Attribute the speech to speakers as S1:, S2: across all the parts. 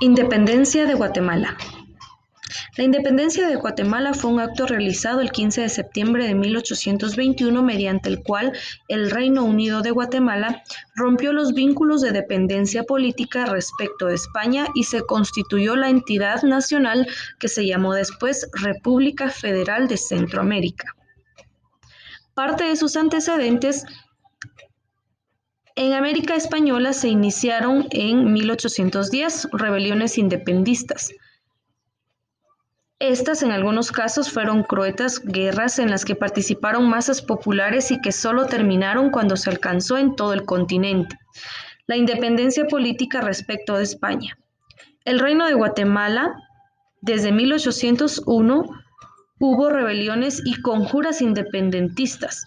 S1: Independencia de Guatemala. La independencia de Guatemala fue un acto realizado el 15 de septiembre de 1821 mediante el cual el Reino Unido de Guatemala rompió los vínculos de dependencia política respecto de España y se constituyó la entidad nacional que se llamó después República Federal de Centroamérica. Parte de sus antecedentes en América Española se iniciaron en 1810 rebeliones independistas. Estas en algunos casos fueron cruetas guerras en las que participaron masas populares y que solo terminaron cuando se alcanzó en todo el continente la independencia política respecto de España. El reino de Guatemala, desde 1801, hubo rebeliones y conjuras independentistas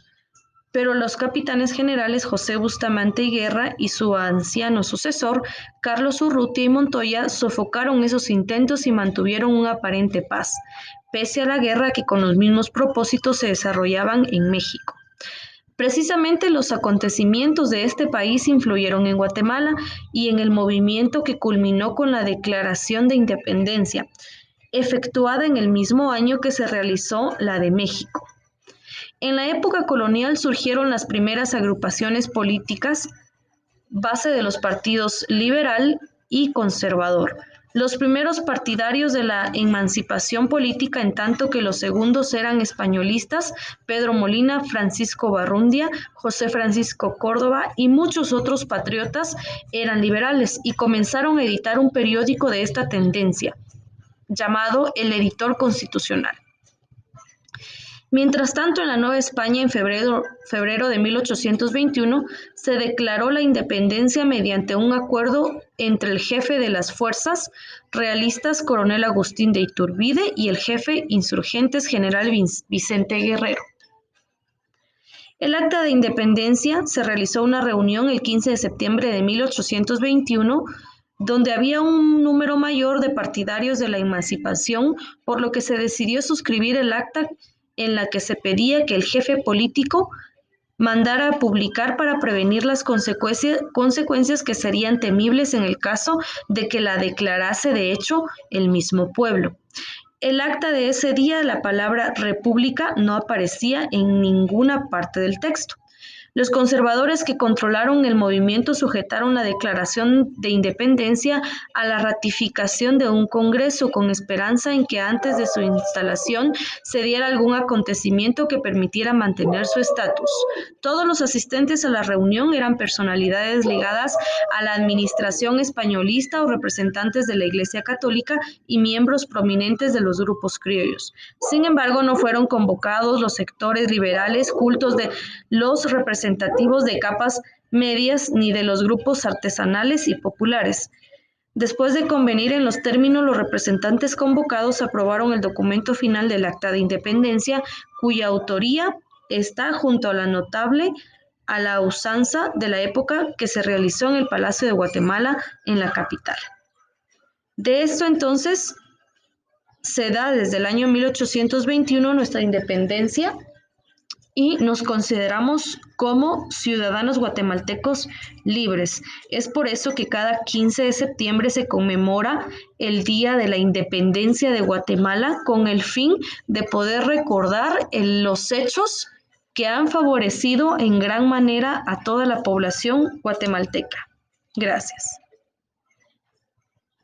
S1: pero los capitanes generales José Bustamante y Guerra y su anciano sucesor, Carlos Urrutia y Montoya, sofocaron esos intentos y mantuvieron una aparente paz, pese a la guerra que con los mismos propósitos se desarrollaban en México. Precisamente los acontecimientos de este país influyeron en Guatemala y en el movimiento que culminó con la Declaración de Independencia, efectuada en el mismo año que se realizó la de México. En la época colonial surgieron las primeras agrupaciones políticas, base de los partidos liberal y conservador. Los primeros partidarios de la emancipación política, en tanto que los segundos eran españolistas, Pedro Molina, Francisco Barrundia, José Francisco Córdoba y muchos otros patriotas eran liberales y comenzaron a editar un periódico de esta tendencia, llamado El Editor Constitucional. Mientras tanto, en la Nueva España, en febrero, de 1821, se declaró la independencia mediante un acuerdo entre el jefe de las fuerzas realistas, coronel Agustín de Iturbide, y el jefe insurgentes, general Vicente Guerrero. El acta de independencia se realizó una reunión el 15 de septiembre de 1821 donde había un número mayor de partidarios de la emancipación, por lo que se decidió suscribir el acta en la que se pedía que el jefe político mandara a publicar para prevenir las consecuencias que serían temibles en el caso de que la declarase de hecho el mismo pueblo. El acta de ese día, la palabra república no aparecía en ninguna parte del texto. Los conservadores que controlaron el movimiento sujetaron la declaración de independencia a la ratificación de un Congreso con esperanza en que antes de su instalación se diera algún acontecimiento que permitiera mantener su estatus. Todos los asistentes a la reunión eran personalidades ligadas a la administración españolista o representantes de la Iglesia Católica y miembros prominentes de los grupos criollos. Sin embargo, no fueron convocados los sectores liberales cultos de los representativos de capas medias ni de los grupos artesanales y populares. Después de convenir en los términos, los representantes convocados aprobaron el documento final del Acta de Independencia, cuya autoría está junto a la notable a la usanza de la época que se realizó en el Palacio de Guatemala, en la capital. De esto entonces se da desde el año 1821 nuestra independencia y nos consideramos como ciudadanos guatemaltecos libres. Es por eso que cada 15 de septiembre se conmemora el Día de la Independencia de Guatemala con el fin de poder recordar los hechos que han favorecido en gran manera a toda la población guatemalteca. Gracias.